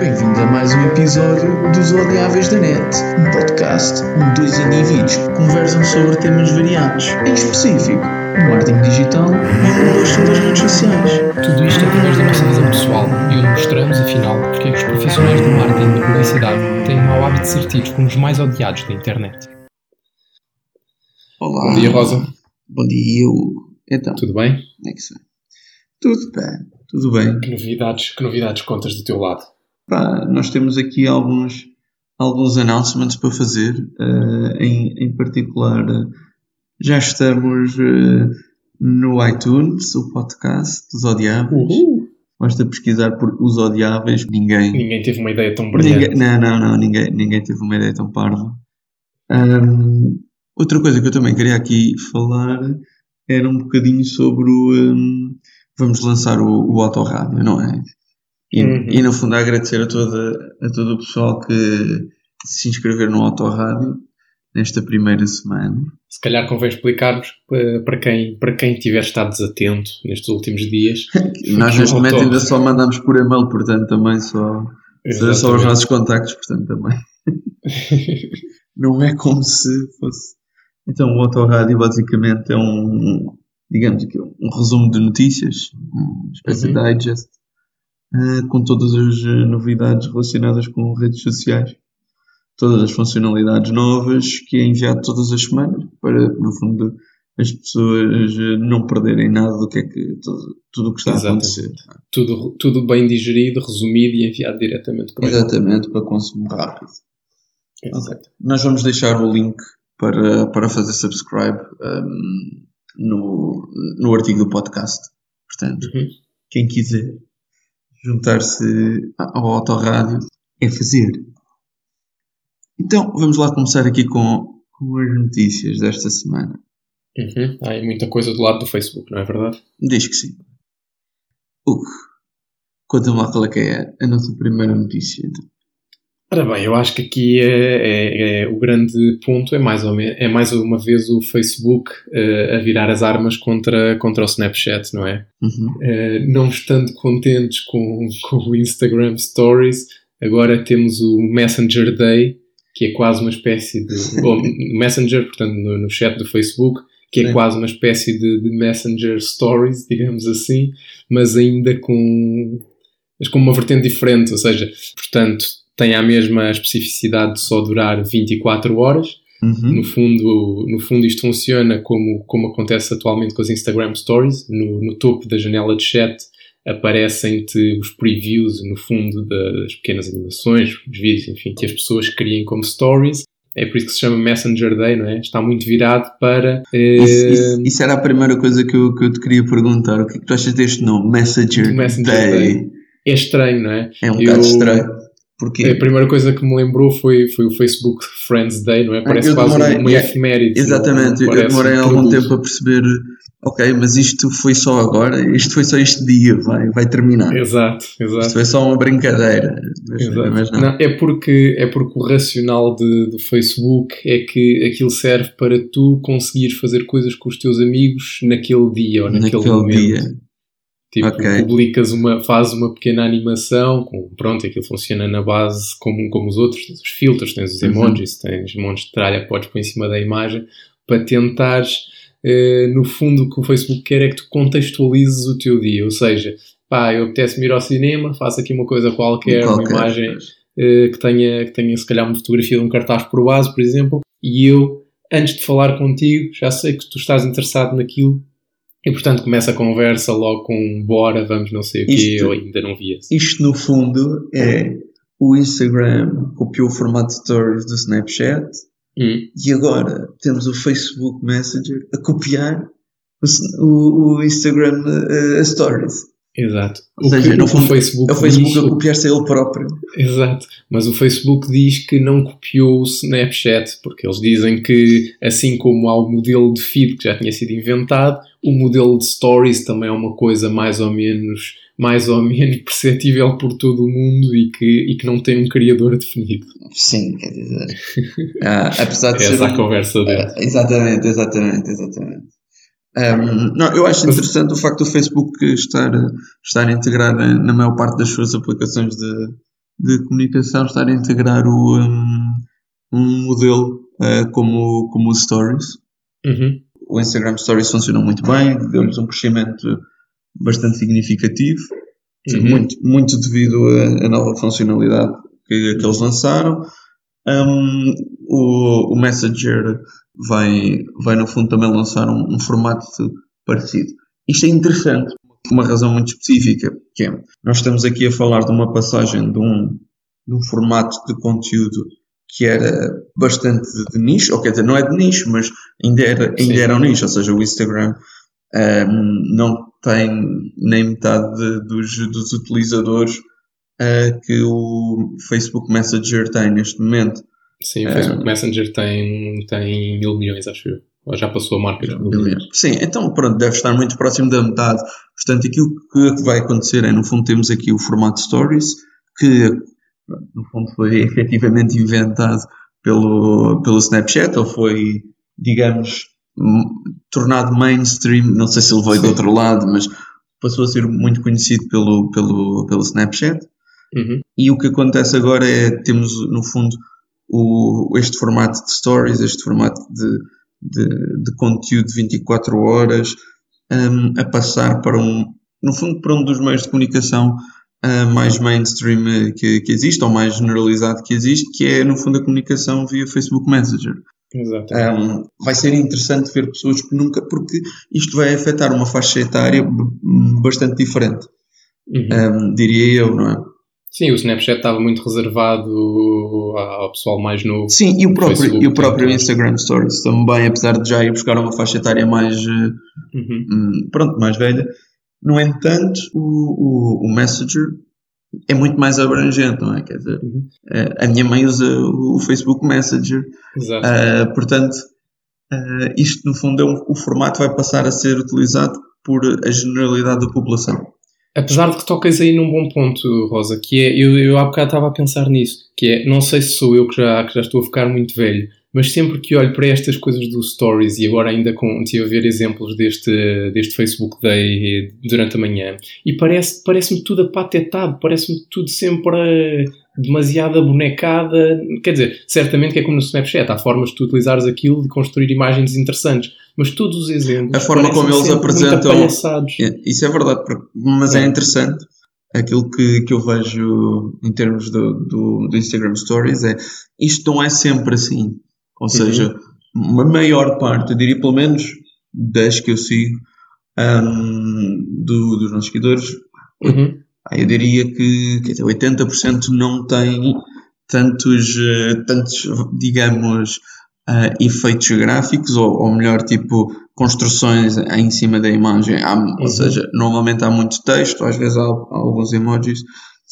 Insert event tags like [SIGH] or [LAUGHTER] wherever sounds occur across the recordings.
Bem-vindos a mais um episódio dos Odiáveis da Net, um podcast onde dois indivíduos conversam sobre temas variados, em específico, o marketing digital e o gosto das redes sociais. Tudo isto através da nossa visão pessoal e onde mostramos, afinal, porque é que os profissionais do marketing e da publicidade têm o mau hábito de ser tidos como os mais odiados da internet. Olá. Bom dia, Rosa. Bom dia, Hugo. Então, Tudo bem? como é que está? Tudo bem, tudo bem. Que novidades, que novidades contas do teu lado? Pá, nós temos aqui alguns, alguns announcements para fazer, eh, em, em particular, eh, já estamos eh, no iTunes, o podcast dos Odiáveis. Uhul. Basta pesquisar por Os Odiáveis, ninguém. Ninguém teve uma ideia tão brilhante. ninguém não, não, não, ninguém, ninguém teve uma ideia tão parva. Ahm, outra coisa que eu também queria aqui falar era um bocadinho sobre o. ahm, vamos lançar o, o Autorádio, não é? E, Uhum. e no fundo agradecer a, toda, a todo o pessoal que se inscrever no Autorádio nesta primeira semana. Se calhar convém explicarmos eh, para quem, para quem tiver estado desatento nestes últimos dias. [LAUGHS] Nós neste momento ainda só mandamos por e-mail, portanto também só, só os Exatamente. nossos contactos, portanto também. [LAUGHS] Não é como se fosse. Então, o Autorádio basicamente é um, digamos aqui, um resumo de notícias, uma espécie Uhum. de digest, eh, com todas as eh, novidades relacionadas com redes sociais, todas as funcionalidades novas que é enviado todas as semanas, para, no fundo, as pessoas eh, não perderem nada do que é que, tudo, tudo o que está a Exatamente. acontecer. tudo, tudo bem digerido, resumido e enviado diretamente para Exatamente, para consumo rápido. Exato. Nós vamos deixar o link para, para fazer subscribe um, no, no artigo do podcast. Portanto, Uhum. quem quiser juntar-se ao Autorádio é fazer. Então, vamos lá começar aqui com, com as notícias desta semana. Uhum. Há muita coisa do lado do Facebook, não é verdade? Diz que sim. Hugo, conta-me lá qual é que é a nossa primeira notícia. então. Ora bem, eu acho que aqui é, é- é- o grande ponto é mais, ou é mais uma vez o Facebook eh, a virar as armas contra, contra o Snapchat, não é? Uhum. Eh, não estando contentes com, com o Instagram Stories, agora temos o Messenger Day, que é quase uma espécie de. [LAUGHS] Bom, Messenger, portanto, no, no chat do Facebook, que é quase uma espécie de, de Messenger Stories, [LAUGHS] digamos assim, mas ainda com, mas com uma vertente diferente, ou seja, portanto, tem a mesma especificidade de só durar 24 horas. Uhum. No fundo, no fundo isto funciona como, como acontece atualmente com as Instagram Stories. No, no topo da janela de chat aparecem-te os previews, no fundo, das pequenas animações, os vídeos, enfim, que as pessoas criem como stories. É por isso que se chama Messenger Day, não é? Está muito virado para... eh, Isso, isso- isso era a primeira coisa que eu, que eu te queria perguntar. O que é que tu achas deste nome? Messenger, Messenger Day. Day. É estranho, não é? É um Eu- bocado estranho. Porquê? A primeira coisa que me lembrou foi, foi o Facebook Friends Day, não é? Parece eu quase demorei- uma yeah, efeméride. Exatamente, eu demorei um algum produto. tempo a perceber. Ok, mas isto foi só agora, isto foi só este dia, vai, vai terminar. Exato, exato. Isto foi só uma brincadeira. Mas, Exato. mas não. Não, é, porque, é porque o racional de- do Facebook é que aquilo serve para tu conseguires fazer coisas com os teus amigos naquele dia ou naquele, Naquele momento. dia. Tipo, Ok. publicas uma, fazes uma pequena animação, com, pronto, aquilo funciona na base como, como os outros, tens os filtros, tens os Uhum. emojis, tens montes de tralha que podes pôr em cima da imagem, para tentares, eh, no fundo, o que o Facebook quer é que tu contextualizes o teu dia, ou seja, pá, eu apetece-me ir ao cinema, faço aqui uma coisa qualquer, uma Qualquer. imagem eh, que tenha, que tenha se calhar uma fotografia de um cartaz por base, por exemplo, e eu, antes de falar contigo, já sei que tu estás interessado naquilo e portanto começa a conversa logo com bora, vamos não sei o quê, eu ainda não vi esse. Isto no fundo é o Instagram copiou o formato de stories do Snapchat Hum, e agora temos o Facebook Messenger a copiar o, o- Instagram eh, Stories. Exato. Ou O seja, que, no o fundo, Facebook É o Facebook diz, a copiar-se a ele próprio. Exato, mas o Facebook diz que não copiou o Snapchat, porque eles dizem que, assim como há o modelo de feed que já tinha sido inventado, o modelo de stories também é uma coisa mais ou menos, mais ou menos [LAUGHS] perceptível por todo o mundo e que, e que não tem um criador definido. Sim, quer dizer. ah, apesar de [LAUGHS] ser. Essa é a conversa dele. Ah, exatamente, exatamente, exatamente. Um, não, eu acho interessante o facto do Facebook estar, estar a integrar na maior parte das suas aplicações de, de comunicação estar a integrar o, um, um modelo uh, como, como o Stories. Uhum. O Instagram Stories funcionou muito bem, deu-lhes um crescimento bastante significativo, Uhum. muito, muito devido à, nova funcionalidade que, que eles lançaram. Um, o, o Messenger vai, vai, no fundo, também lançar um, um formato parecido. Isto é interessante, por uma razão muito específica, que é, nós estamos aqui a falar de uma passagem de um, de um formato de conteúdo que era bastante de nicho, ou quer dizer, não é de nicho, mas ainda era, ainda era um nicho, ou seja, o Instagram um, não tem nem metade de, dos, dos utilizadores uh, que o Facebook Messenger tem neste momento. Sim, o Facebook uh, Messenger tem, tem mil milhões, acho eu. Ou já passou a marca de mil milhões. Sim, então pronto, deve estar muito próximo da metade. Portanto, aquilo que vai acontecer é, no fundo, temos aqui o formato Stories, que no fundo foi [LAUGHS] efetivamente inventado pelo, pelo Snapchat, ou foi, digamos, tornado mainstream, não sei se ele veio Sim. do outro lado, mas passou a ser muito conhecido pelo, pelo, pelo Snapchat. Uhum. E o que acontece agora é temos no fundo o, este formato de stories, este formato de, de, de conteúdo de 24 horas um, a passar para um, no fundo, para um dos meios de comunicação uh, mais mainstream que, que existe, ou mais generalizado que existe, que é no fundo a comunicação via Facebook Messenger. Um, vai ser interessante ver pessoas que nunca, porque isto vai afetar uma faixa etária bastante diferente, uhum. um, diria eu, não é? Sim, o Snapchat estava muito reservado ao pessoal mais novo. Sim, e o próprio, Facebook, e o próprio Instagram Stories também, apesar de já ir buscar uma faixa etária mais, uhum. pronto, mais velha. No entanto, o, o, o Messenger é muito mais abrangente, não é? Quer dizer, uhum. a minha mãe usa o Facebook Messenger, Exato. Uh, portanto, uh, isto no fundo é um, o formato vai passar a ser utilizado por a generalidade da população. Apesar de que tocas aí num bom ponto, Rosa, que é, eu, eu há bocado estava a pensar nisso, que é, não sei se sou eu que já, que já estou a ficar muito velho, mas sempre que olho para estas coisas do Stories e agora ainda com, tive a ver exemplos deste, deste Facebook Day durante a manhã e parece, parece-me tudo apatetado, parece-me tudo sempre demasiado abonecada. Quer dizer, certamente que é como no Snapchat, há formas de tu utilizares aquilo de construir imagens interessantes, mas todos os exemplos. A forma como eles apresentam. Isso é verdade, mas é, é interessante aquilo que, que eu vejo em termos do, do, do, Instagram Stories é isto não é sempre assim. Ou seja, uhum. uma maior parte, eu diria pelo menos das que eu sigo, um, do, dos nossos seguidores, uhum. eu diria que dizer, 80% não tem tantos, uh, tantos digamos, uh, efeitos gráficos, ou, ou, melhor, tipo, construções em cima da imagem. Há, uhum. Ou seja, normalmente há muito texto, às vezes há, há alguns emojis,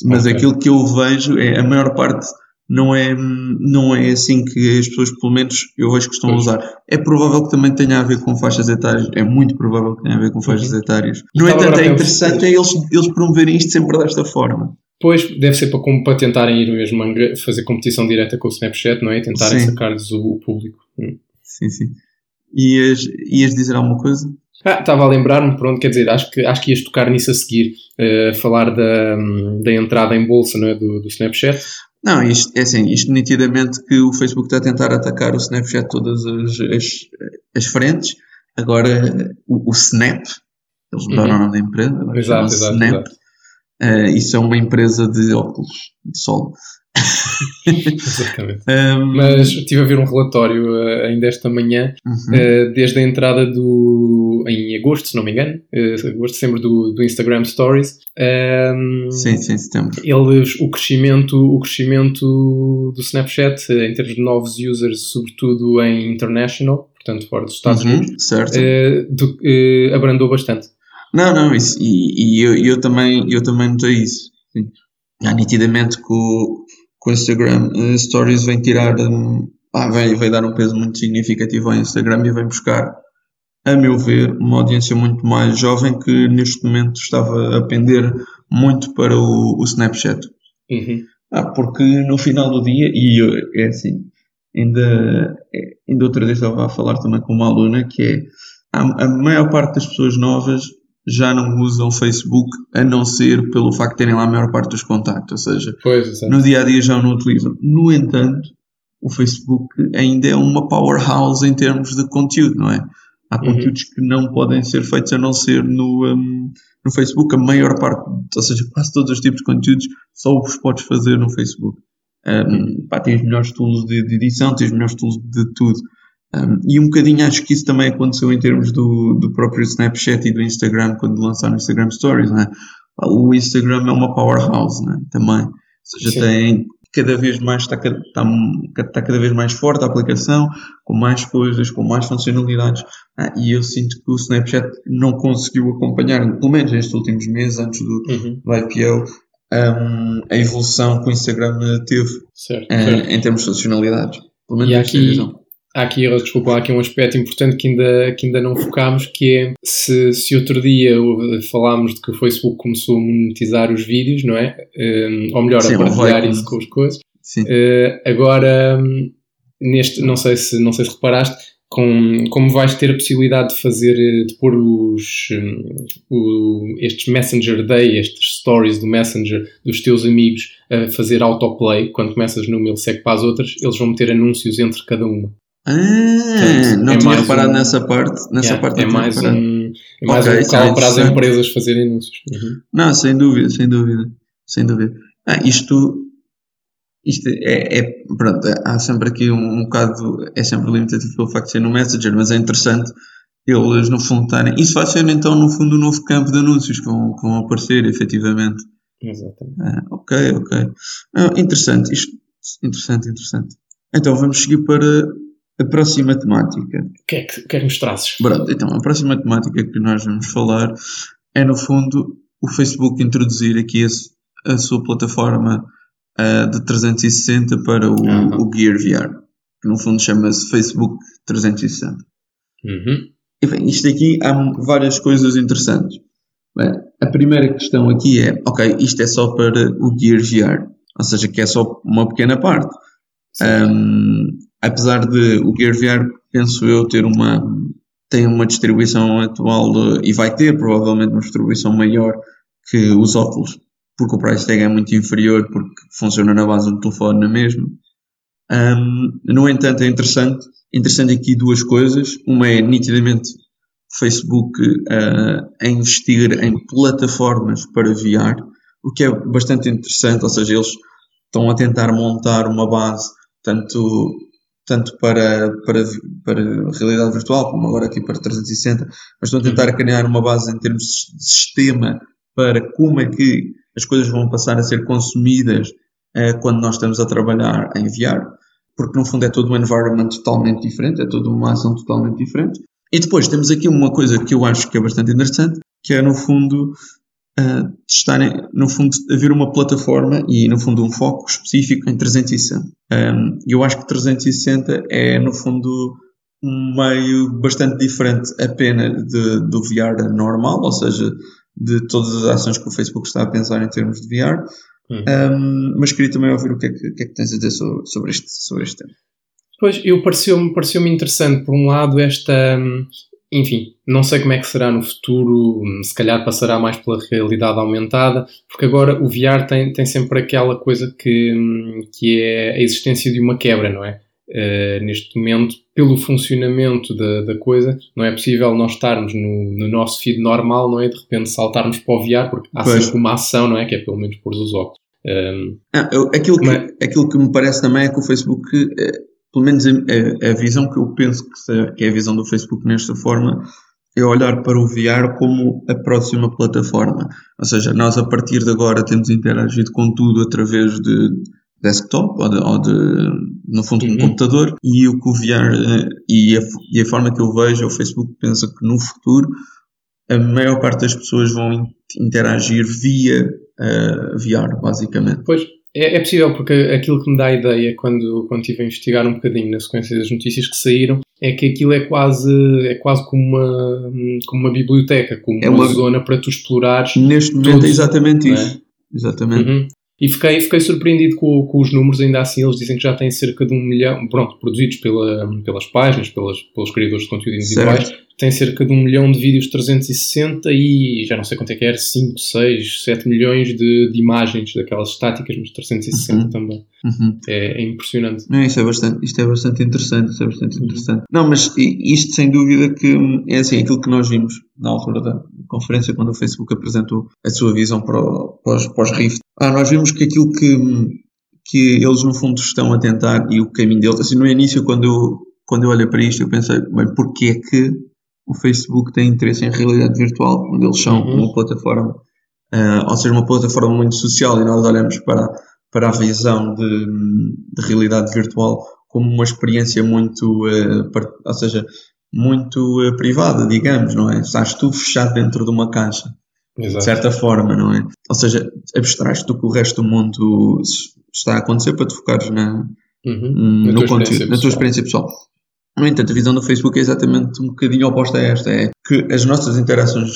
mas okay. aquilo que eu vejo é a maior parte não é, não é assim que as pessoas, pelo menos eu vejo que estão pois. a usar. É provável que também tenha a ver com faixas etárias, é muito provável que tenha a ver com faixas uhum. etárias. No entanto, é interessante é eles, eles promoverem isto sempre desta forma. Pois, deve ser para, para tentarem ir mesmo fazer competição direta com o Snapchat, não é? Tentarem sacar-lhes o, o, público. Hum. Sim, sim. Ias, ias dizer alguma coisa? Ah, estava a lembrar-me, pronto, quer dizer, acho que, acho que ias tocar nisso a seguir, uh, falar da, da entrada em bolsa não é, do, do Snapchat. Não, isto, é assim, isto nitidamente que o Facebook está a tentar atacar o Snapchat todas as, as, as frentes. Agora, o, o Snap, eles mudaram uhum. o nome da empresa, agora exato, exato, Snap. Exato. Uh, isso é uma empresa de óculos de sol. Exatamente. [LAUGHS] Um, Mas estive a ver um relatório uh, ainda esta manhã, uhum. uh, desde a entrada do. em agosto, se não me engano, uh, agosto, setembro do, do Instagram Stories. Um, sim, sim, setembro. Eles, o crescimento, o crescimento do Snapchat em termos de novos users, sobretudo em international, portanto fora dos Estados uhum, Unidos, certo. do, abrandou bastante. Não, não, isso, e, e eu, eu, também, eu também notei isso. Sim. Nitidamente que o, que o Instagram uh, Stories vem tirar, um, ah, vai, vai dar um peso muito significativo ao Instagram e vem buscar, a meu ver, uma audiência muito mais jovem que neste momento estava a pender muito para o, o Snapchat. Uhum. Ah, porque no final do dia, e eu, é assim, ainda, é, ainda outra vez estava a falar também com uma aluna que é a, a maior parte das pessoas novas já não usam Facebook a não ser pelo facto de terem lá a maior parte dos contactos, ou seja, pois, no dia a dia já não utilizam. No entanto, o Facebook ainda é uma powerhouse em termos de conteúdo, não é? Há uhum. conteúdos que não podem ser feitos a não ser no, um, no Facebook. A maior parte, ou seja, quase todos os tipos de conteúdos só os podes fazer no Facebook. Um, pá, tens melhores tools de, de, edição, tens melhores tools de tudo. Um, e um bocadinho acho que isso também aconteceu em termos do, do próprio Snapchat e do Instagram quando lançaram Instagram Stories, né? O Instagram é uma powerhouse, né? Também. Ou seja, Sim. tem cada vez mais está, está, está, cada vez mais forte a aplicação, com mais coisas, com mais funcionalidades. Ah, e eu sinto que o Snapchat não conseguiu acompanhar, pelo menos nestes últimos meses, antes do, uhum. do IPO, um, a evolução que o Instagram teve certo, certo. em termos de funcionalidades. Pelo menos e aqui, há aqui, desculpa, há aqui um aspecto importante que ainda, que ainda não focámos, que é se, se outro dia falámos de que o Facebook começou a monetizar os vídeos, não é? Um, ou melhor, Sim, a partilhar isso com as coisas. Uh, agora, neste, não sei se, não sei se reparaste, com, como vais ter a possibilidade de fazer, de pôr os, um, o, estes Messenger Day, estes stories do Messenger dos teus amigos a fazer autoplay, quando começas numa ele segue para as outras, eles vão meter anúncios entre cada uma. Ah, Portanto, não é tinha reparado um, nessa parte. Nessa yeah, parte é, mais um, é mais okay, um local é para as empresas fazerem anúncios. Uhum. Não, sem dúvida, sem dúvida. Sem dúvida. Ah, isto, isto é, é, pronto, há sempre aqui um, um bocado, é sempre limitativo pelo facto de ser no Messenger, mas é interessante eles no fundo estarem. Isso vai ser então no fundo um novo campo de anúncios que vão, que vão aparecer efetivamente. Exatamente. Ah, ok, ok. Ah, interessante, isto, interessante, interessante. Então vamos seguir para a próxima temática. O que é que, que, é que nos trazes? Pronto, então a próxima temática que nós vamos falar é no fundo o Facebook introduzir aqui a, a sua plataforma uh, de 360 para o, uhum. o Gear VR, que no fundo chama-se Facebook 360. Uhum. E bem, isto aqui há várias coisas interessantes. Bem, a primeira questão aqui é, ok, isto é só para o Gear VR, ou seja, que é só uma pequena parte. Um, apesar de o Gear VR, penso eu, ter uma tem uma distribuição atual de, e vai ter provavelmente uma distribuição maior que os óculos, porque o price tag é muito inferior, porque funciona na base do telefone na mesma. Um, no entanto, é interessante, interessante aqui duas coisas. Uma é nitidamente Facebook uh, a investir em plataformas para VR, o que é bastante interessante, ou seja, eles estão a tentar montar uma base tanto tanto para, para, para realidade virtual, como agora aqui para 360, mas estão a tentar uhum. criar uma base em termos de sistema para como é que as coisas vão passar a ser consumidas uh, quando nós estamos a trabalhar em VR, porque no fundo é todo um environment totalmente diferente, é toda uma ação totalmente diferente. E depois temos aqui uma coisa que eu acho que é bastante interessante, que é no fundo uh, estarem, no fundo, haver uma plataforma e, no fundo, um foco específico em 360. Um, eu acho que 360 é, no fundo, um meio bastante diferente apenas de, do VR normal, ou seja, de todas as ações que o Facebook está a pensar em termos de VR. Uhum. Um, mas queria também ouvir o que é que, que, é que tens a dizer sobre, sobre, este, sobre este tema. Pois, eu pareceu-me pareceu interessante, por um lado, esta, enfim, não sei como é que será no futuro, se calhar passará mais pela realidade aumentada, porque agora o VR tem, tem sempre aquela coisa que, que é a existência de uma quebra, não é? Uh, neste momento, pelo funcionamento da, da coisa, não é possível nós estarmos no, no nosso feed normal, não é? De repente saltarmos para o VR, porque há pois. sempre uma ação, não é? Que é pelo menos pôr os óculos. Um, ah, eu, aquilo, que, mas... aquilo que me parece também é que o Facebook eh, pelo menos a, a, a, visão que eu penso que, seja, que é a visão do Facebook nesta forma, é olhar para o VR como a próxima plataforma. Ou seja, nós a partir de agora temos interagido com tudo através de desktop ou de, ou de no fundo, uhum. um computador e o que o VR eh, e a, e a forma que eu vejo, o Facebook pensa que no futuro a maior parte das pessoas vão interagir via uh, VR, basicamente. Pois, é, é, possível, porque aquilo que me dá a ideia quando, quando estive a investigar um bocadinho na sequência das notícias que saíram é que aquilo é quase, é quase como, uma, como uma biblioteca, como é uma, uma, zona para tu explorares. Neste momento é exatamente é? isso. Exatamente. Uhum. E fiquei, fiquei surpreendido com, com, os números, ainda assim eles dizem que já têm cerca de um milhão, pronto, produzidos pela, pelas páginas, pelas, pelos criadores de conteúdo individuais, certo. Tem cerca de um milhão de vídeos 360 e já não sei quanto é que era, 5, 6, 7 milhões de, de imagens daquelas estáticas, mas 360 uhum. também. Uhum. É, é, impressionante. Não, isto, é bastante, isto é bastante interessante, isto é bastante interessante. Não, mas isto sem dúvida que é assim, aquilo que nós vimos na altura da conferência, quando o Facebook apresentou a sua visão para, o, para, os, para os Rift, ah, nós vimos que aquilo que, que eles no fundo estão a tentar e o caminho deles, assim, no início quando eu, quando eu olhei para isto eu pensei, bem, porquê é que o Facebook tem interesse em realidade virtual, quando eles são uhum. uma plataforma, uh, ou seja, uma plataforma muito social e nós olhamos para, para a visão de, de realidade virtual como uma experiência muito, uh, ou seja, muito uh, privada, digamos, não é? Estás tu fechado dentro de uma caixa. Exato. de certa forma, não é? Ou seja, abstrais do que o resto do mundo está a acontecer para te focares na, uhum. no conteúdo, na tua experiência pessoal. No entanto, a visão do Facebook é exatamente um bocadinho oposta a esta: é que as nossas interações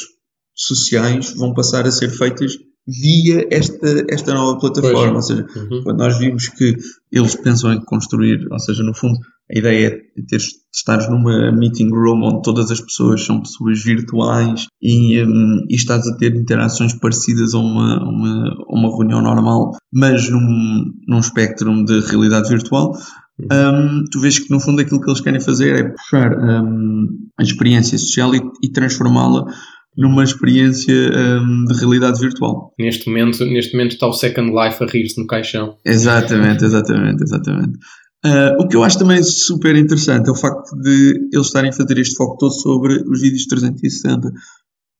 sociais vão passar a ser feitas via esta, esta nova plataforma. Pois. Ou seja, uhum. quando nós vimos que eles pensam em construir, ou seja, no fundo, a ideia é ter, estares numa meeting room onde todas as pessoas são pessoas virtuais e, um, e estás a ter interações parecidas a uma, uma, uma reunião normal, mas num, num espectro de realidade virtual. Um, tu vês que no fundo aquilo que eles querem fazer é puxar um, a experiência social e, e transformá-la numa experiência um, de realidade virtual. Neste momento, neste momento está o Second Life a rir-se no caixão. Exatamente, exatamente, exatamente. Uh, o que eu acho também super interessante é o facto de eles estarem a fazer este foco todo sobre os vídeos 360,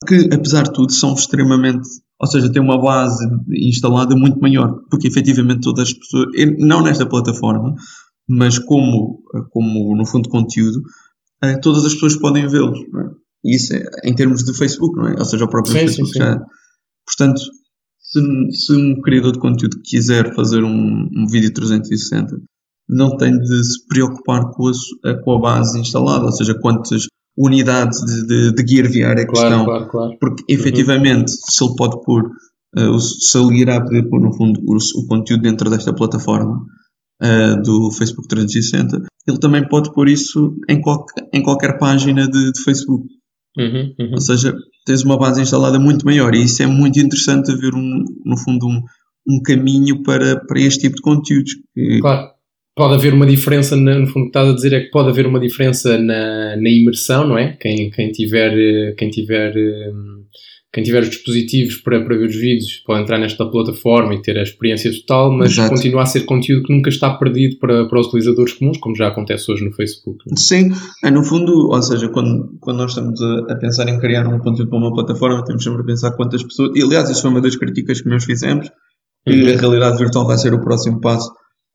que apesar de tudo são extremamente, ou seja, têm uma base instalada muito maior, porque efetivamente todas as pessoas, não nesta plataforma, mas como, como no fundo conteúdo, uh, todas as pessoas podem vê-los. É? Isso é, em termos de Facebook, não é? Ou seja, o próprio sim, Facebook sim, sim. já. Portanto, se, se, um criador de conteúdo quiser fazer um, um vídeo 360, não tem de se preocupar com a, com a base instalada, ou seja, quantas unidades de, de, de gear VR é que claro, estão. Claro, claro. Porque uhum. efetivamente, uhum. se ele pode pôr, uh, se ele irá poder pôr no fundo o, o conteúdo dentro desta plataforma uh, do Facebook 360, ele também pode pôr isso em, qual, em qualquer página de, de Facebook. Uhum, uhum. Ou seja, tens uma base instalada muito maior e isso é muito interessante ver, um, no fundo, um, um caminho para, para este tipo de conteúdos. Que... Claro, pode haver uma diferença, no fundo, o que estás a dizer é que pode haver uma diferença na, na imersão, não é? Quem, quem tiver, quem tiver hum, quem tiver os dispositivos para, para ver os vídeos pode entrar nesta plataforma e ter a experiência total, mas Exato. continua a ser conteúdo que nunca está perdido para, para os utilizadores comuns, como já acontece hoje no Facebook. É? Sim, é, no fundo, ou seja, quando, quando nós estamos a, pensar em criar um conteúdo para uma plataforma, temos sempre a pensar quantas pessoas. E aliás, isso foi uma das críticas que nós fizemos, que uhum. a realidade virtual vai ser o próximo passo,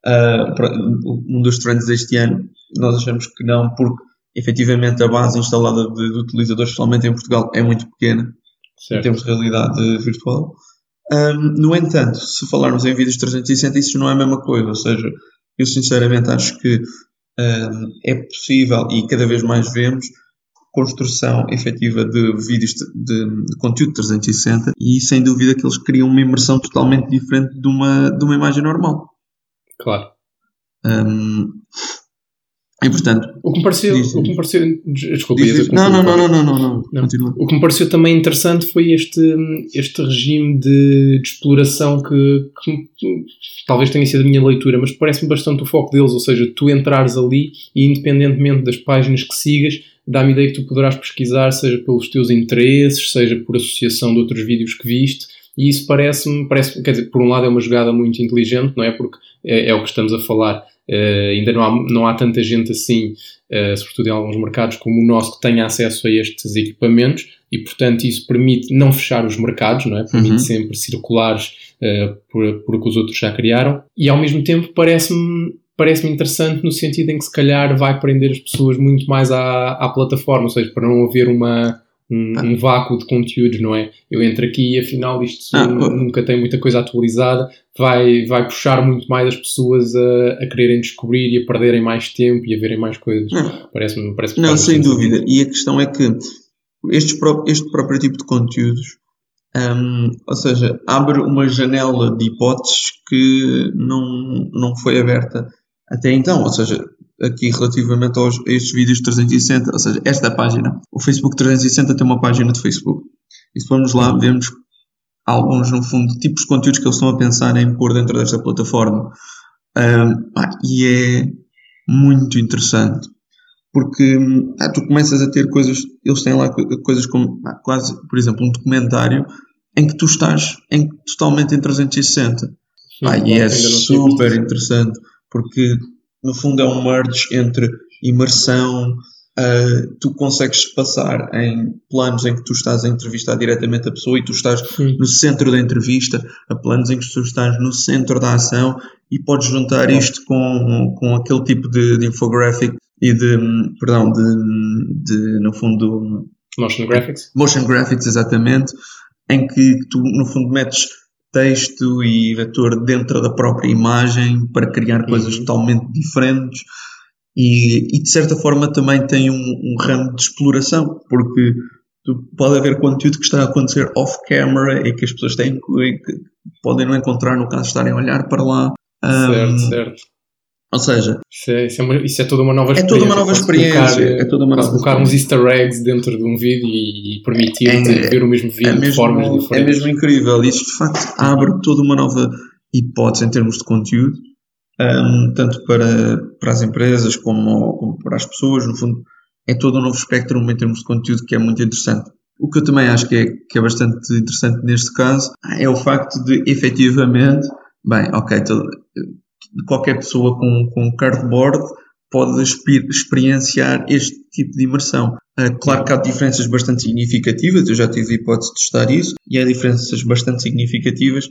uh, um dos trends deste ano. Nós achamos que não, porque efetivamente a base instalada de, de utilizadores, especialmente em Portugal, é muito pequena certo. em termos de realidade virtual. Um, no entanto, se falarmos em vídeos 360, isso não é a mesma coisa. Ou seja, eu sinceramente acho que um, é possível e cada vez mais vemos construção efetiva de vídeos de, de, conteúdo 360 e sem dúvida que eles criam uma imersão totalmente diferente de uma, de uma imagem normal. Claro. Um, e portanto. O que me pareceu. Diz, o que me pareceu desculpa, diz, não, não, não, não, não, não, não, não. Continua. O que me pareceu também interessante foi este, este regime de, de exploração que, que, que, talvez tenha sido a minha leitura, mas parece-me bastante o foco deles, ou seja, tu entrares ali e independentemente das páginas que sigas, dá-me ideia que tu poderás pesquisar, seja pelos teus interesses, seja por associação de outros vídeos que viste. E isso parece-me, parece, quer dizer, por um lado é uma jogada muito inteligente, não é? Porque é, é o que estamos a falar Uh, ainda não há, não há tanta gente assim, uh, sobretudo em alguns mercados como o nosso, que tenha acesso a estes equipamentos e, portanto, isso permite não fechar os mercados, não é? Permite uhum. sempre circulares uh, por, por o que os outros já criaram e, ao mesmo tempo, parece-me parece-me interessante no sentido em que, se calhar, vai prender as pessoas muito mais à, à plataforma, ou seja, para não haver uma um, ah. um, vácuo de conteúdos, não é? Eu entro aqui e afinal isto ah, nunca tem muita coisa atualizada, vai, vai puxar muito mais as pessoas a, a quererem descobrir e a perderem mais tempo e a verem mais coisas. Parece-me parece Não, sem dúvida. E a questão é que estes, este próprio tipo de conteúdos Um, ou seja, abre uma janela de hipóteses que não, não foi aberta até então. Ou seja, aqui relativamente aos, a estes vídeos 360, ou seja, esta página, o Facebook 360 tem uma página de Facebook. E se formos lá, vemos alguns, no fundo, tipos de conteúdos que eles estão a pensar em pôr dentro desta plataforma. Um, ah, e é muito interessante. Porque ah, tu começas a ter coisas, eles têm lá coisas como ah, quase, por exemplo, um documentário em que tu estás em, totalmente em 360. Sim, e é super interessante porque no fundo é um merge entre imersão, uh, tu consegues passar em planos em que tu estás a entrevistar diretamente a pessoa e tu estás Sim. no centro da entrevista, a planos em que tu estás no centro da ação e podes juntar isto com, com aquele tipo de, de infographic e de, perdão, de, de no fundo... Motion graphics. Motion graphics, exatamente, em que tu no fundo metes texto e vetor dentro da própria imagem para criar coisas uhum. totalmente diferentes. E, e, de certa forma também tem um, um, ramo de exploração porque tu, pode haver conteúdo que está a acontecer off-camera e que as pessoas têm que, que, podem não encontrar no caso de estarem a olhar para lá. Certo, um, certo ou seja, isso é, isso, é uma, isso é, toda uma nova experiência. É toda uma nova experiência. Colocar, é toda uma nova colocar uns easter eggs dentro de um vídeo e, permitir-te é, ver o mesmo vídeo é mesmo, de formas diferentes. É mesmo incrível. Isto de facto abre toda uma nova hipótese em termos de conteúdo, um, tanto para, para as empresas como, como para as pessoas. No fundo, é todo um novo espectro em termos de conteúdo que é muito interessante. O que eu também acho que é, que é bastante interessante neste caso é o facto de efetivamente, bem, ok, qualquer pessoa com, com cardboard pode experienciar este tipo de imersão. Uh, claro que há diferenças bastante significativas, eu já tive a hipótese de testar isso, e há diferenças bastante significativas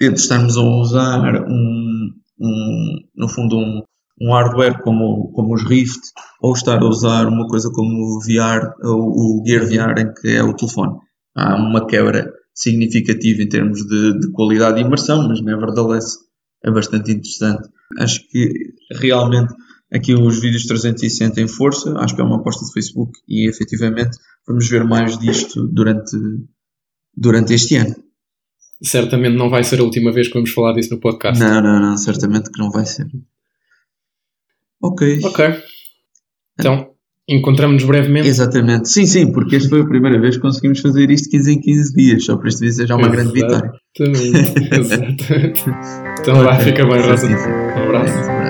entre estarmos a usar um, um no fundo um, um hardware como, como os Rift ou estar a usar uma coisa como o VR, o, o Gear VR em que é o telefone. Há uma quebra significativa em termos de, de qualidade de imersão, mas nevertheless é bastante interessante. Acho que realmente aqui os vídeos 360 em força, acho que é uma aposta do Facebook e efetivamente vamos ver mais disto durante, durante este ano. Certamente não vai ser a última vez que vamos falar disso no podcast. Não, não, não, certamente que não vai ser. Ok. Ok. Então, Encontramos-nos brevemente. Exatamente. Sim, sim, porque esta foi a primeira vez que conseguimos fazer isto 15 em 15 dias. Só para isto dizer já uma grande vitória. Exatamente. Exatamente. [LAUGHS] então okay. fica bem, Rosa. Um abraço.